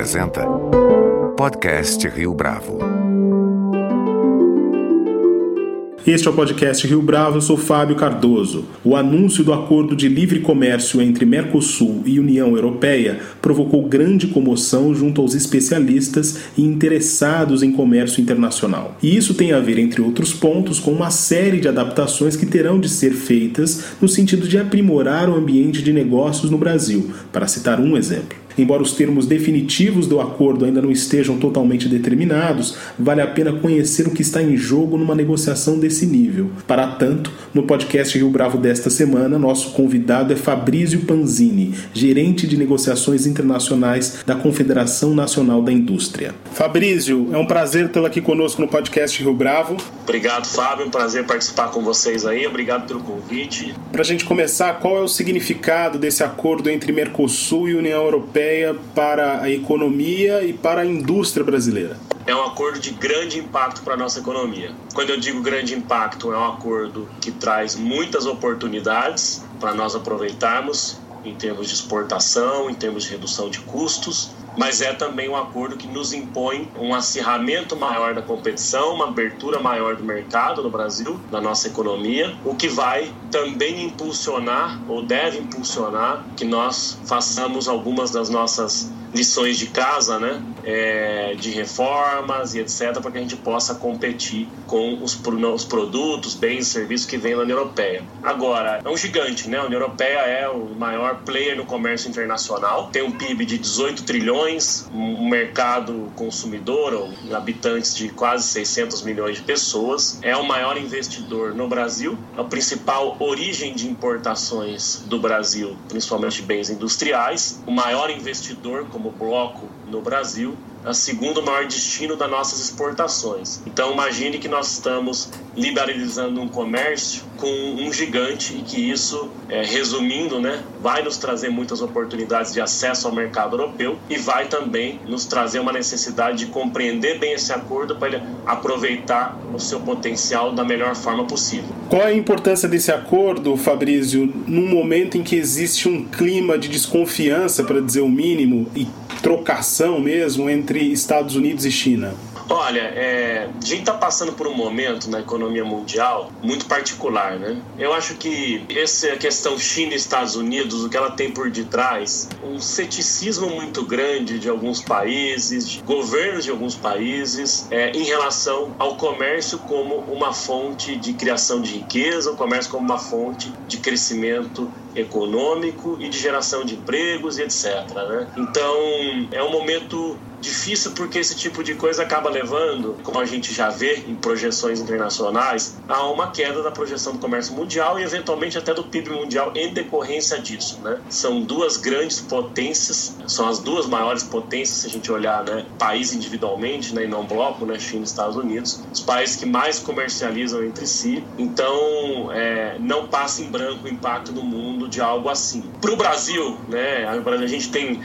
apresenta Podcast Rio Bravo. Este é o podcast Rio Bravo, eu sou Fábio Cardoso. O anúncio do acordo de livre comércio entre Mercosul e União Europeia provocou grande comoção junto aos especialistas e interessados em comércio internacional. E isso tem a ver, entre outros pontos, com uma série de adaptações que terão de ser feitas no sentido de aprimorar o ambiente de negócios no Brasil, para citar um exemplo. Embora os termos definitivos do acordo ainda não estejam totalmente determinados, vale a pena conhecer o que está em jogo numa negociação desse nível. Para tanto, no podcast Rio Bravo desta semana, nosso convidado é Fabrício Panzini, gerente de negociações internacionais da Confederação Nacional da Indústria. Fabrício, é um prazer tê-lo aqui conosco no podcast Rio Bravo. Obrigado, Fábio. É um prazer participar com vocês aí. Obrigado pelo convite. Para a gente começar, qual é o significado desse acordo entre Mercosul e União Europeia? Europeia para a economia e para a indústria brasileira? É um acordo de grande impacto para a nossa economia. Quando eu digo grande impacto, é um acordo que traz muitas oportunidades para nós aproveitarmos em termos de exportação, em termos de redução de custos, mas é também um acordo que nos impõe um acirramento maior da competição, uma abertura maior do mercado no Brasil, da nossa economia, o que vai também impulsionar ou deve impulsionar que nós façamos algumas das nossas lições de casa, né? É, de reformas e etc., para que a gente possa competir com os, os produtos, bens e serviços que vêm da União Europeia. Agora, é um gigante, né? A União Europeia é o maior player no comércio internacional, tem um PIB de 18 trilhões, um mercado consumidor, ou habitantes de quase 600 milhões de pessoas, é o maior investidor no Brasil, a principal origem de importações do Brasil, principalmente de bens industriais, o maior investidor, como bloco no Brasil, a segundo maior destino das nossas exportações. Então imagine que nós estamos liberalizando um comércio com um gigante e que isso, é, resumindo, né, vai nos trazer muitas oportunidades de acesso ao mercado europeu e vai também nos trazer uma necessidade de compreender bem esse acordo para ele aproveitar o seu potencial da melhor forma possível. Qual é a importância desse acordo, Fabrício, num momento em que existe um clima de desconfiança, para dizer o mínimo, e trocação mesmo entre Estados Unidos e China? Olha, é, a gente está passando por um momento na economia mundial muito particular, né? Eu acho que essa questão China e Estados Unidos, o que ela tem por detrás, um ceticismo muito grande de alguns países, de governos de alguns países, é, em relação ao comércio como uma fonte de criação de riqueza, o comércio como uma fonte de crescimento econômico e de geração de empregos e etc. Né? Então é um momento difícil porque esse tipo de coisa acaba levando, como a gente já vê em projeções internacionais, a uma queda da projeção do comércio mundial e eventualmente até do PIB mundial em decorrência disso, né? São duas grandes potências, são as duas maiores potências se a gente olhar, né, país individualmente, né, e não bloco, né, China e Estados Unidos, os países que mais comercializam entre si. Então, é, não passa em branco o impacto no mundo de algo assim. Para o Brasil, né, a gente tem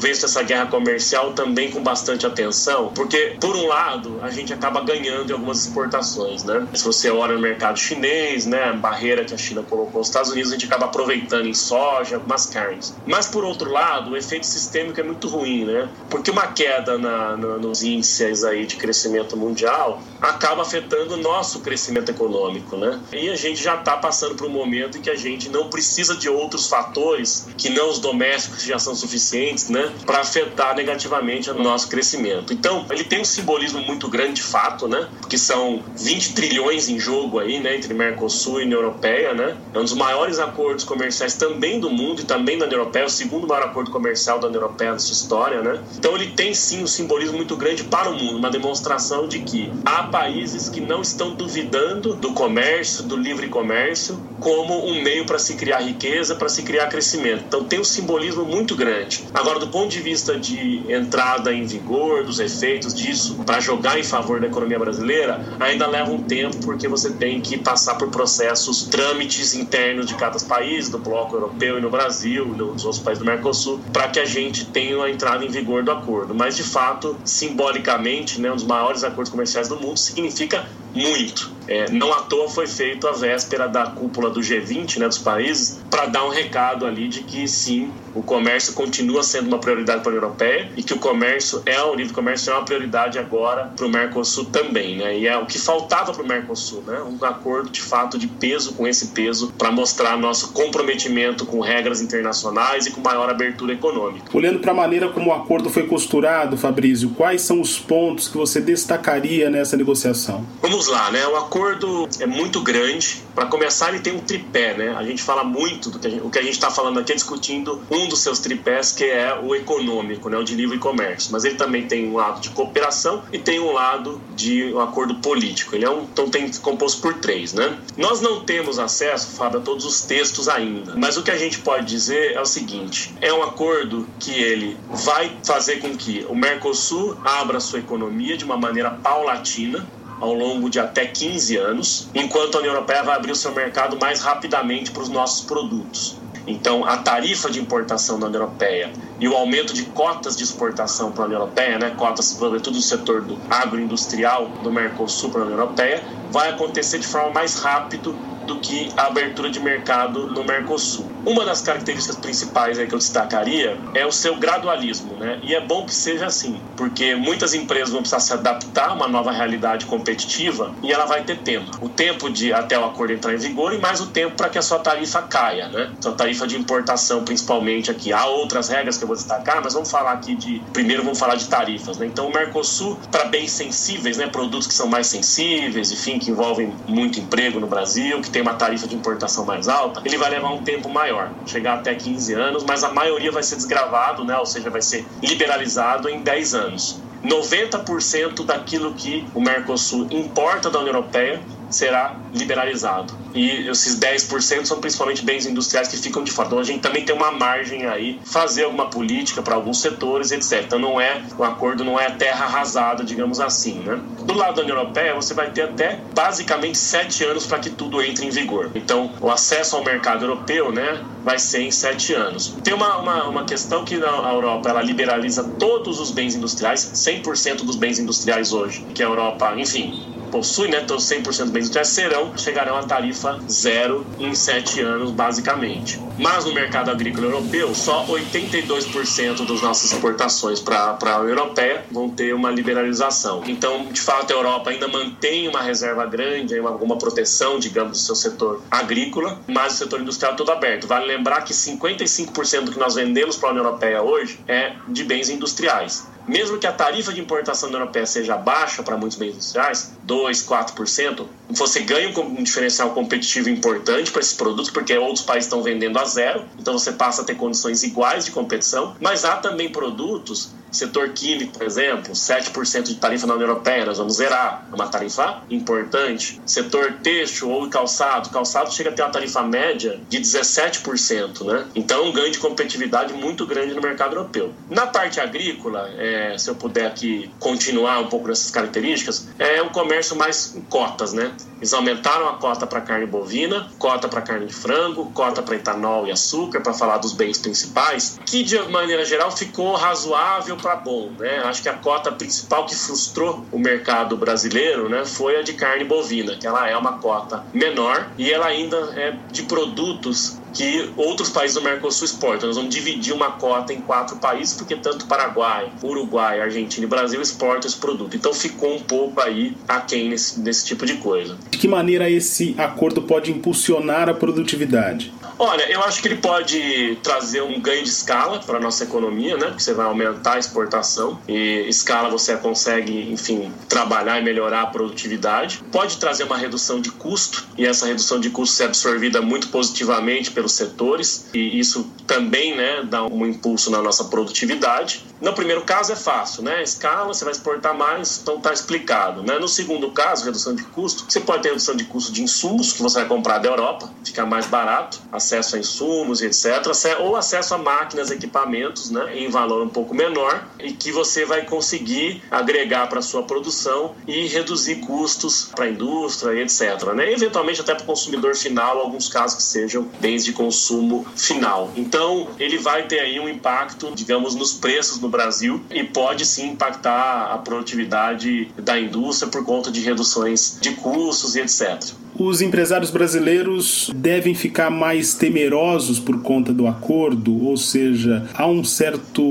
visto essa guerra comercial também com bastante atenção, porque, por um lado, a gente acaba ganhando em algumas exportações, né? Se você olha no mercado chinês, né, a barreira que a China colocou nos Estados Unidos, a gente acaba aproveitando em soja, algumas carnes. Mas, por outro lado, o efeito sistêmico é muito ruim, né? Porque uma queda na, na, nos índices aí de crescimento mundial acaba afetando o nosso crescimento econômico, né? E a gente já está passando por um momento em que a gente não precisa de outros fatores que não os domésticos já são suficientes, né, para afetar negativamente no nosso crescimento. Então, ele tem um simbolismo muito grande de fato, né? Porque são 20 trilhões em jogo aí, né, entre Mercosul e União Europeia, né? É um dos maiores acordos comerciais também do mundo e também da União Europeia, o segundo maior acordo comercial da União Europeia na sua história, né? Então, ele tem sim um simbolismo muito grande para o mundo, uma demonstração de que há países que não estão duvidando do comércio, do livre comércio, como um meio para se criar riqueza, para se criar crescimento. Então, tem um simbolismo muito grande. Agora, do ponto de vista de entrada em vigor dos efeitos disso para jogar em favor da economia brasileira ainda leva um tempo porque você tem que passar por processos, trâmites internos de cada país, do bloco europeu e no Brasil, nos outros países do Mercosul, para que a gente tenha a entrada em vigor do acordo. Mas de fato, simbolicamente, né, um dos maiores acordos comerciais do mundo significa muito É, não à toa foi feito a véspera da cúpula do G20, né, dos países, para dar um recado ali de que sim, o comércio continua sendo uma prioridade para a União Europeia e que o comércio é o livre comércio é uma prioridade agora para o Mercosul também, né? E é o que faltava para o Mercosul, né? Um acordo de fato de peso com esse peso para mostrar nosso comprometimento com regras internacionais e com maior abertura econômica. Olhando para a maneira como o acordo foi costurado, Fabrício, quais são os pontos que você destacaria nessa negociação? Vamos lá, né? O acordo é muito grande. Para começar, ele tem um tripé, né? A gente fala muito do que a gente, o que a gente está falando aqui, é discutindo um dos seus tripés, que é o econômico, né? O de livre comércio. Mas ele também tem um lado de cooperação e tem um lado de um acordo político. Ele é um, então tem composto por três, né? Nós não temos acesso, Fábio, a todos os textos ainda. Mas o que a gente pode dizer é o seguinte: é um acordo que ele vai fazer com que o Mercosul abra sua economia de uma maneira paulatina, ao longo de até 15 anos, enquanto a União Europeia vai abrir o seu mercado mais rapidamente para os nossos produtos. Então, a tarifa de importação da União Europeia e o aumento de cotas de exportação para a União Europeia, né, cotas sobretudo do setor do agroindustrial do Mercosul para a União Europeia, vai acontecer de forma mais rápida do que a abertura de mercado no Mercosul. Uma das características principais aí que eu destacaria é o seu gradualismo, né? E é bom que seja assim, porque muitas empresas vão precisar se adaptar a uma nova realidade competitiva e ela vai ter tempo. O tempo de até o acordo entrar em vigor e mais o tempo para que a sua tarifa caia, né? Sua tarifa de importação, principalmente aqui. Há outras regras que eu vou destacar, mas vamos falar aqui de. Primeiro vamos falar de tarifas, né? Então o Mercosul, para bens sensíveis, né? Produtos que são mais sensíveis, enfim, que envolvem muito emprego no Brasil, que tem uma tarifa de importação mais alta, ele vai levar um tempo maior, chegar até 15 anos, mas a maioria vai ser desgravado, né? ou seja, vai ser liberalizado em 10 anos. 90% daquilo que o Mercosul importa da União Europeia será liberalizado. E esses 10% são principalmente bens industriais que ficam de fora. Então a gente também tem uma margem aí, fazer alguma política para alguns setores, etc. Então não é, o acordo não é terra arrasada, digamos assim, né? Do lado da União Europeia, você vai ter até basicamente sete anos para que tudo entre em vigor. Então o acesso ao mercado europeu, né, vai ser em sete anos. Tem uma, uma, uma questão que a Europa ela liberaliza todos os bens industriais, 100% dos bens industriais hoje, que a Europa, enfim, possui, né, todos 100% dos bens industriais, serão, chegarão a tarifa zero em sete anos, basicamente. Mas no mercado agrícola europeu, só 82% das nossas exportações para a Europeia vão ter uma liberalização. Então, de fato, a Europa ainda mantém uma reserva grande, alguma proteção, digamos, do seu setor agrícola, mas o setor industrial é todo aberto. Vale lembrar que 55% do que nós vendemos para a União Europeia hoje é de bens industriais mesmo que a tarifa de importação da Europeia seja baixa para muitos bens industriais, 2, 4%, você ganha um diferencial competitivo importante para esses produtos, porque outros países estão vendendo a zero, então você passa a ter condições iguais de competição, mas há também produtos Setor químico, por exemplo, 7% de tarifa na União Europeia, nós vamos zerar. É uma tarifa importante. Setor têxtil ou calçado, calçado chega a ter uma tarifa média de 17%, né? Então, um ganho de competitividade muito grande no mercado europeu. Na parte agrícola, é, se eu puder aqui continuar um pouco dessas características, é um comércio mais cotas, né? podcast. Eles aumentaram a cota para carne bovina, cota para carne de frango, cota para etanol e açúcar, para falar dos bens principais, que de maneira geral ficou razoável para bom, né? Acho que a cota principal que frustrou o mercado brasileiro, né, foi a de carne bovina, que ela é uma cota menor e ela ainda é de produtos que outros países do Mercosul exportam. Nós vamos dividir uma cota em quatro países, porque tanto Paraguai, Uruguai, Argentina e Brasil exportam esse produto. Então ficou um pouco aí aquém nesse, nesse tipo de coisa. De que maneira esse acordo pode impulsionar a produtividade? Olha, eu acho que ele pode trazer um ganho de escala para a nossa economia, né? Porque você vai aumentar a exportação e escala você consegue, enfim, trabalhar e melhorar a produtividade. Pode trazer uma redução de custo e essa redução de custo ser absorvida muito positivamente pelos setores e isso também, né, dá um impulso na nossa produtividade. No primeiro caso é fácil, né? Escala, você vai exportar mais, então tá explicado, né? No segundo caso, redução de custo, você pode ter redução de custo de insumos que você vai comprar da Europa, fica mais barato, acesso a insumos etc, ou acesso a máquinas, equipamentos, né, em valor um pouco menor e que você vai conseguir agregar para sua produção e reduzir custos para a indústria etc, né? Eventualmente até para o consumidor final, alguns casos que sejam bens de consumo final. Então, ele vai ter aí um impacto, digamos, nos preços no Brasil e pode sim impactar a produtividade da indústria por conta de reduções de custos e etc os empresários brasileiros devem ficar mais temerosos por conta do acordo, ou seja, há um certo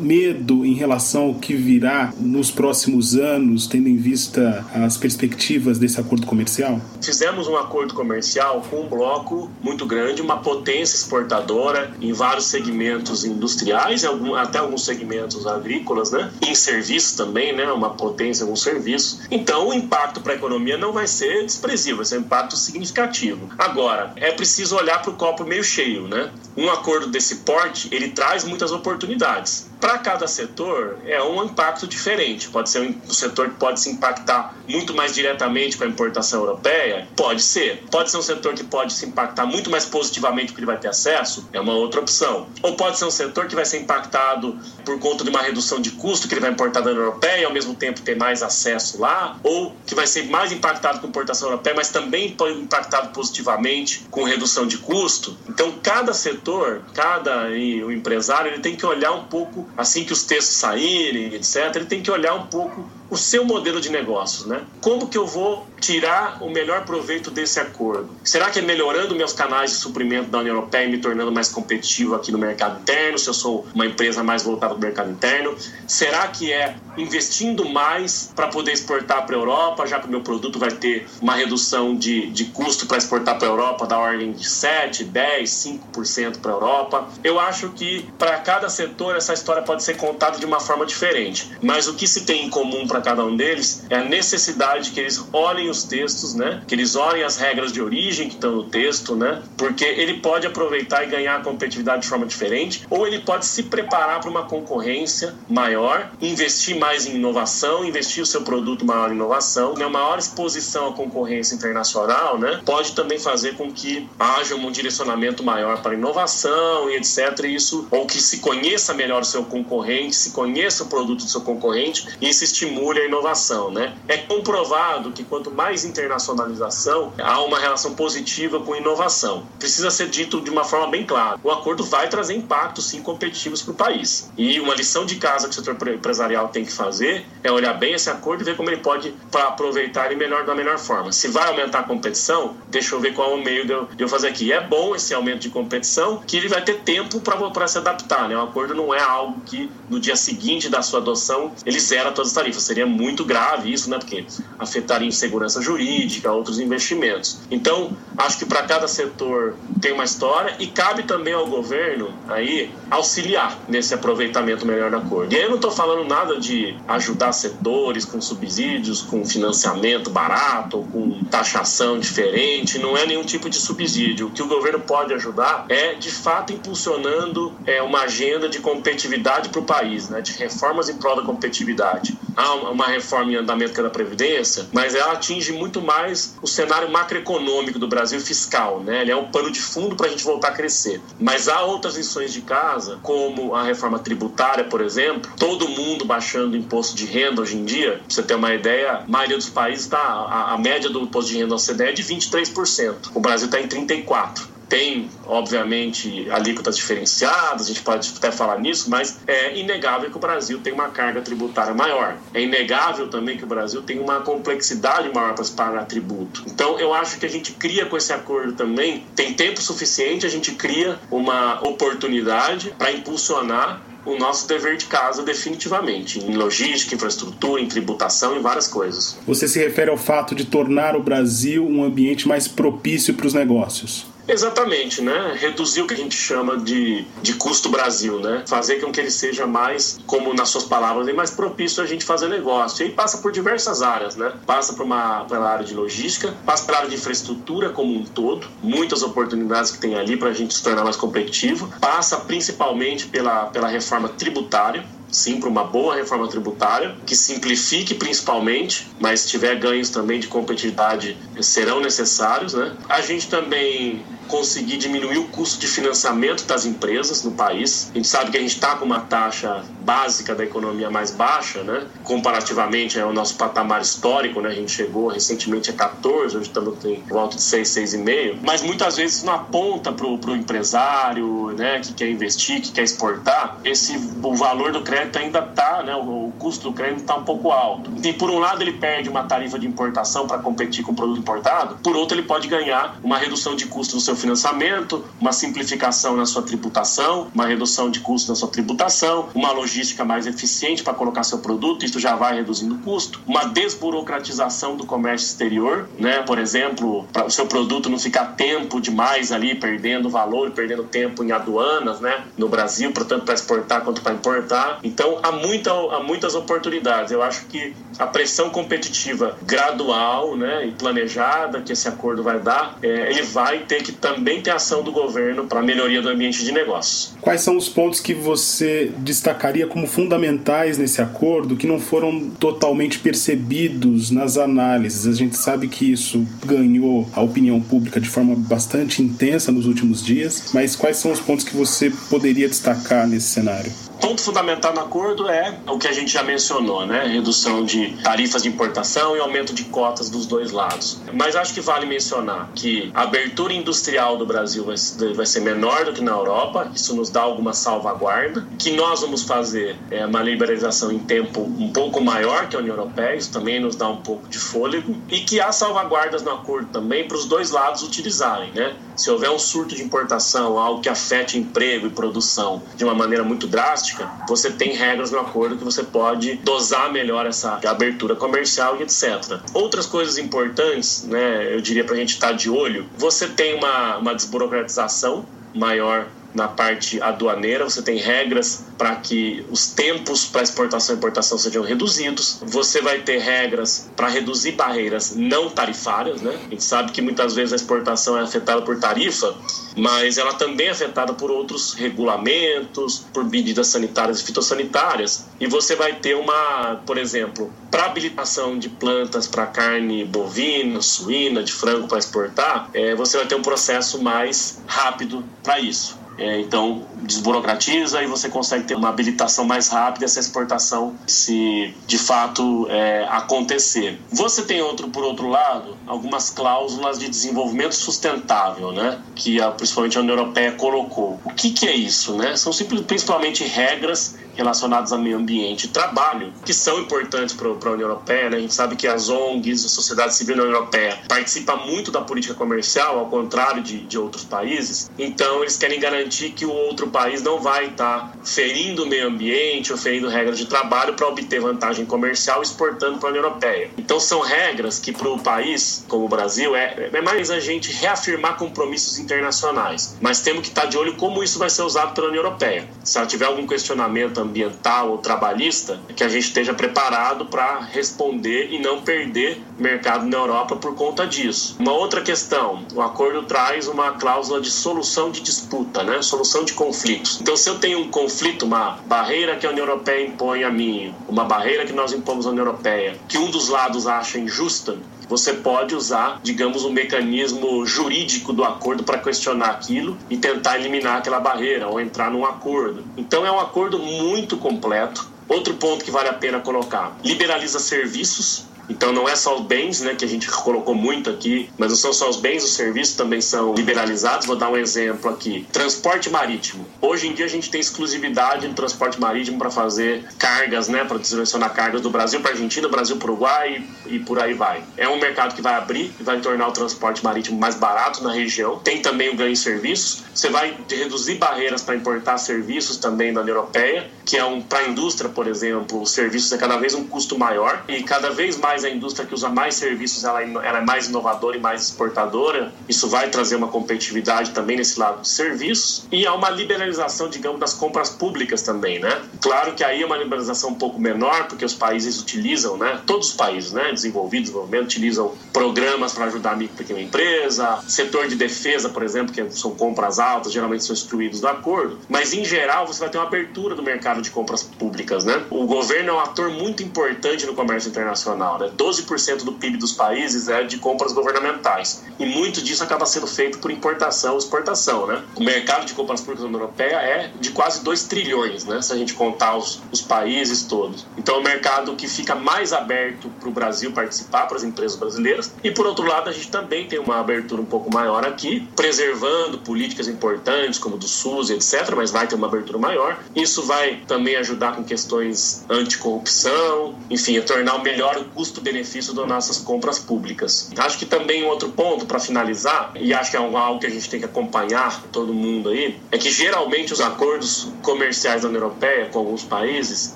medo em relação ao que virá nos próximos anos, tendo em vista as perspectivas desse acordo comercial? Fizemos um acordo comercial com um bloco muito grande, uma potência exportadora em vários segmentos industriais, até alguns segmentos agrícolas, né? Em serviços também, né? Uma potência alguns serviços. Então, o impacto para a economia não vai ser desprezível, vai ser impacto significativo. Agora, é preciso olhar para o copo meio cheio, né? Um acordo desse porte, ele traz muitas oportunidades para cada setor é um impacto diferente. Pode ser um setor que pode se impactar muito mais diretamente com a importação europeia? Pode ser. Pode ser um setor que pode se impactar muito mais positivamente porque ele vai ter acesso? É uma outra opção. Ou pode ser um setor que vai ser impactado por conta de uma redução de custo que ele vai importar da União Europeia e ao mesmo tempo ter mais acesso lá? Ou que vai ser mais impactado com a importação europeia, mas também impactado positivamente com redução de custo? Então, cada setor, cada empresário, ele tem que olhar um pouco assim que os textos saírem, etc., ele tem que olhar um pouco o seu modelo de negócios, né? Como que eu vou tirar o melhor proveito desse acordo? Será que é melhorando meus canais de suprimento da União Europeia e me tornando mais competitivo aqui no mercado interno, se eu sou uma empresa mais voltada para o mercado interno? Será que é investindo mais para poder exportar para a Europa, já que o meu produto vai ter uma redução de, de custo para exportar para a Europa da ordem de 7, 10, 5% para a Europa? Eu acho que para cada setor essa história pode ser contada de uma forma diferente, mas o que se tem em comum para cada um deles é a necessidade que eles olhem os textos, né? Que eles olhem as regras de origem que estão no texto, né? Porque ele pode aproveitar e ganhar competitividade de forma diferente, ou ele pode se preparar para uma concorrência maior, investir mais em inovação, investir o seu produto maior em inovação, né? maior exposição à concorrência internacional, né? Pode também fazer com que haja um direcionamento maior para inovação e etc. Isso ou que se conheça melhor o seu concorrente, se conheça o produto do seu concorrente e isso estimule estimule a inovação, né? É comprovado que quanto mais internacionalização, há uma relação positiva com inovação. Precisa ser dito de uma forma bem clara. O acordo vai trazer impactos sim competitivos para o país. E uma lição de casa que o setor empresarial tem que fazer é olhar bem esse acordo e ver como ele pode aproveitar ele melhor da melhor forma. Se vai aumentar a competição, deixa eu ver qual é o meio de eu, fazer aqui. É bom esse aumento de competição que ele vai ter tempo para se adaptar, né? O acordo não é algo que no dia seguinte da sua adoção ele zera todas as tarifas. Seria muito grave isso, né? Porque afetaria insegurança jurídica, outros investimentos. Então, acho que para cada setor tem uma história e cabe também ao governo aí auxiliar nesse aproveitamento melhor da cor. E aí eu não estou falando nada de ajudar setores com subsídios, com financiamento barato, com taxação diferente, não é nenhum tipo de subsídio. O que o governo pode ajudar é, de fato, impulsionando é, uma agenda de competitividade para o país, né? de reformas em prol da competitividade. Há uma reforma em andamento que é da Previdência, mas ela atinge muito mais o cenário macroeconômico do Brasil fiscal, né? Ele é um pano de fundo para a gente voltar a crescer. Mas há outras lições de casa, como a reforma tributária, por exemplo, todo mundo baixando o imposto de renda hoje em dia. Pra você ter uma ideia, a maioria dos países está a, a média do imposto de renda da OCDE é de 23%. O Brasil está em 34% tem, obviamente, alíquotas diferenciadas, a gente pode até falar nisso, mas é inegável que o Brasil tem uma carga tributária maior. É inegável também que o Brasil tem uma complexidade maior para pagar tributo. Então, eu acho que a gente cria com esse acordo também, tem tempo suficiente, a gente cria uma oportunidade para impulsionar o nosso dever de casa definitivamente, em logística, infraestrutura, em tributação e várias coisas. Você se refere ao fato de tornar o Brasil um ambiente mais propício para os negócios? Exatamente, né? Reduzir o que a gente chama de, de custo Brasil, né? Fazer com que ele seja mais, como nas suas palavras, mais propício a gente fazer negócio. E aí passa por diversas áreas, né? Passa por uma, pela área de logística, passa pela área de infraestrutura como um todo, muitas oportunidades que tem ali para a gente se tornar mais competitivo. Passa principalmente pela, pela reforma tributária, sim para uma boa reforma tributária, que simplifique principalmente, mas se tiver ganhos também de competitividade serão necessários. Né? A gente também conseguir diminuir o custo de financiamento das empresas no país. A gente sabe que a gente está com uma taxa básica da economia mais baixa, né? Comparativamente ao nosso patamar histórico, né? A gente chegou recentemente a 14, hoje estamos em volta de 6, 6,5. Mas muitas vezes não aponta para o empresário, né? Que quer investir, que quer exportar. Esse, o valor do crédito ainda está, né? O, o custo do crédito está um pouco alto. E por um lado ele perde uma tarifa de importação para competir com o produto importado, por outro ele pode ganhar uma redução de custo do seu financiamento, uma simplificação na sua tributação, uma redução de custo na sua tributação, uma logística mais eficiente para colocar seu produto, isso já vai reduzindo o custo, uma desburocratização do comércio exterior, né? Por exemplo, para o seu produto não ficar tempo demais ali perdendo valor, perdendo tempo em aduanas, né? No Brasil, portanto, para exportar quanto para importar. Então, há, muita, há muitas oportunidades. Eu acho que a pressão competitiva gradual, né, e planejada que esse acordo vai dar, é, ele vai ter que também ter ação do governo para melhoria do ambiente de negócio. Quais são os pontos que você destacaria como fundamentais nesse acordo que não foram totalmente percebidos nas análises? A gente sabe que isso ganhou a opinião pública de forma bastante intensa nos últimos dias, mas quais são os pontos que você poderia destacar nesse cenário? Ponto fundamental no acordo é o que a gente já mencionou, né? Redução de tarifas de importação e aumento de cotas dos dois lados. Mas acho que vale mencionar que a abertura industrial do Brasil vai ser menor do que na Europa, isso nos dá alguma salvaguarda. Que nós vamos fazer é uma liberalização em tempo um pouco maior que a União Europeia, isso também nos dá um pouco de fôlego. E que há salvaguardas no acordo também para os dois lados utilizarem, né? Se houver um surto de importação, algo que afete emprego e produção de uma maneira muito drástica, você tem regras no acordo que você pode dosar melhor essa abertura comercial e etc. Outras coisas importantes, né, eu diria para a gente estar tá de olho, você tem uma, uma desburocratização maior na parte aduaneira, você tem regras para que os tempos para exportação e importação sejam reduzidos. Você vai ter regras para reduzir barreiras não tarifárias, né? A gente sabe que muitas vezes a exportação é afetada por tarifa, mas ela também é afetada por outros regulamentos, por medidas sanitárias e fitossanitárias. E você vai ter uma, por exemplo, para habilitação de plantas para carne bovina, suína, de frango para exportar, é, você vai ter um processo mais rápido para isso. É, então, desburocratiza e você consegue ter uma habilitação mais rápida essa exportação se de fato é, acontecer. Você tem outro, por outro lado, algumas cláusulas de desenvolvimento sustentável, né? Que a, principalmente a União Europeia colocou. O que, que é isso, né? São principalmente regras relacionados a meio ambiente e trabalho, que são importantes para a União Europeia. Né? A gente sabe que as ONGs, a sociedade civil da União Europeia, participa muito da política comercial, ao contrário de, de outros países. Então, eles querem garantir que o outro país não vai estar tá ferindo o meio ambiente ou ferindo regras de trabalho para obter vantagem comercial exportando para a União Europeia. Então, são regras que para o país, como o Brasil, é, é mais a gente reafirmar compromissos internacionais. Mas temos que estar tá de olho como isso vai ser usado pela União Europeia. Se ela tiver algum questionamento ambiental ou trabalhista, que a gente esteja preparado para responder e não perder mercado na Europa por conta disso. Uma outra questão, o acordo traz uma cláusula de solução de disputa, né? solução de conflitos. Então, se eu tenho um conflito, uma barreira que a União Europeia impõe a mim, uma barreira que nós impomos à União Europeia, que um dos lados acha injusta, você pode usar, digamos, um mecanismo jurídico do acordo para questionar aquilo e tentar eliminar aquela barreira ou entrar num acordo. Então é um acordo muito completo. Outro ponto que vale a pena colocar: liberaliza serviços então não é só os bens, né, que a gente colocou muito aqui, mas não são só os bens, os serviços também são liberalizados. Vou dar um exemplo aqui: transporte marítimo. Hoje em dia a gente tem exclusividade no transporte marítimo para fazer cargas, né, para direcionar cargas do Brasil para Argentina, Brasil para Uruguai e, e por aí vai. É um mercado que vai abrir e vai tornar o transporte marítimo mais barato na região. Tem também o ganho em serviços. Você vai reduzir barreiras para importar serviços também da União Europeia, que é um para a indústria, por exemplo, os serviços é cada vez um custo maior e cada vez mais mais a indústria que usa mais serviços, ela, ela é mais inovadora e mais exportadora. Isso vai trazer uma competitividade também nesse lado de serviços. E há uma liberalização, digamos, das compras públicas também, né? Claro que aí é uma liberalização um pouco menor, porque os países utilizam, né? Todos os países, né? Desenvolvidos, desenvolvimento, utilizam programas para ajudar a micro e pequena empresa, setor de defesa, por exemplo, que são compras altas, geralmente são excluídos do acordo. Mas, em geral, você vai ter uma abertura do mercado de compras públicas, né? O governo é um ator muito importante no comércio internacional, né? Né? 12% do PIB dos países é de compras governamentais. E muito disso acaba sendo feito por importação e exportação, né? O mercado de compras públicas da União Europeia é de quase 2 trilhões, né? Se a gente contar os, os países todos. Então é um mercado que fica mais aberto para o Brasil participar, para as empresas brasileiras. E por outro lado, a gente também tem uma abertura um pouco maior aqui, preservando políticas importantes como do SUS, etc. Mas vai ter uma abertura maior. Isso vai também ajudar com questões anticorrupção, enfim, tornar melhor o custo-benefício das nossas compras públicas. Acho que também um outro ponto para finalizar, e acho que é algo que a gente tem que acompanhar todo mundo aí, é que geralmente os acordos comerciais da União Europeia com alguns países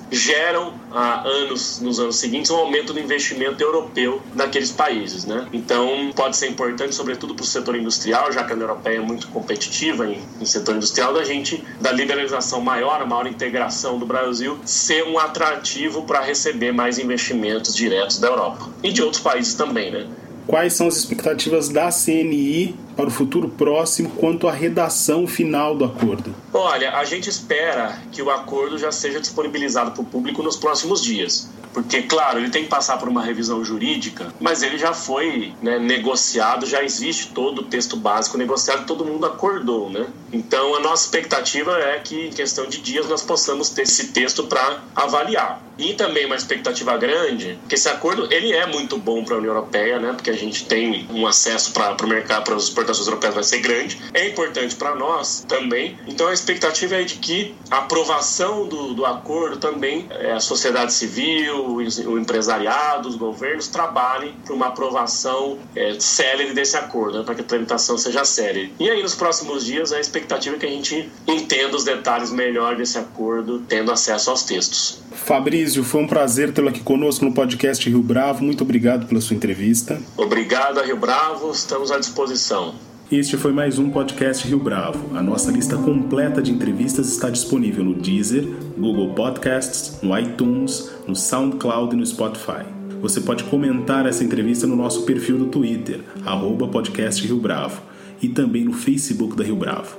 geram há anos, nos anos seguintes, um aumento do investimento europeu naqueles países, né? Então pode ser importante, sobretudo para o setor industrial, já que a União Europeia é muito competitiva em, em setor industrial, da gente da liberalização maior, a maior integração do Brasil, ser um atrativo para receber mais investimentos diretos da Europa e de outros países também, né? Quais são as expectativas da CNI para o futuro próximo quanto à redação final do acordo? Olha, a gente espera que o acordo já seja disponibilizado para o público nos próximos dias. Porque, claro, ele tem que passar por uma revisão jurídica, mas ele já foi né, negociado, já existe todo o texto básico negociado, todo mundo acordou, né? Então, a nossa expectativa é que, em questão de dias, nós possamos ter esse texto para avaliar. E também uma expectativa grande, que esse acordo ele é muito bom para a União Europeia, né? Porque a gente tem um acesso para o mercado, para as exportações europeias vai ser grande. É importante para nós também. Então a expectativa é de que a aprovação do, do acordo também, é, a sociedade civil, o, empresariado, os governos trabalhem para uma aprovação é, célere desse acordo, né? para que a tramitação seja célere. E aí nos próximos dias a expectativa é que a gente entenda os detalhes melhor desse acordo, tendo acesso aos textos. Fabrício, foi um prazer tê-lo aqui conosco no podcast Rio Bravo. Muito obrigado pela sua entrevista. Obrigado, Rio Bravo. Estamos à disposição. Este foi mais um podcast Rio Bravo. A nossa lista completa de entrevistas está disponível no Deezer, Google Podcasts, no iTunes, no SoundCloud e no Spotify. Você pode comentar essa entrevista no nosso perfil do Twitter, arroba podcast Rio Bravo, e também no Facebook da Rio Bravo.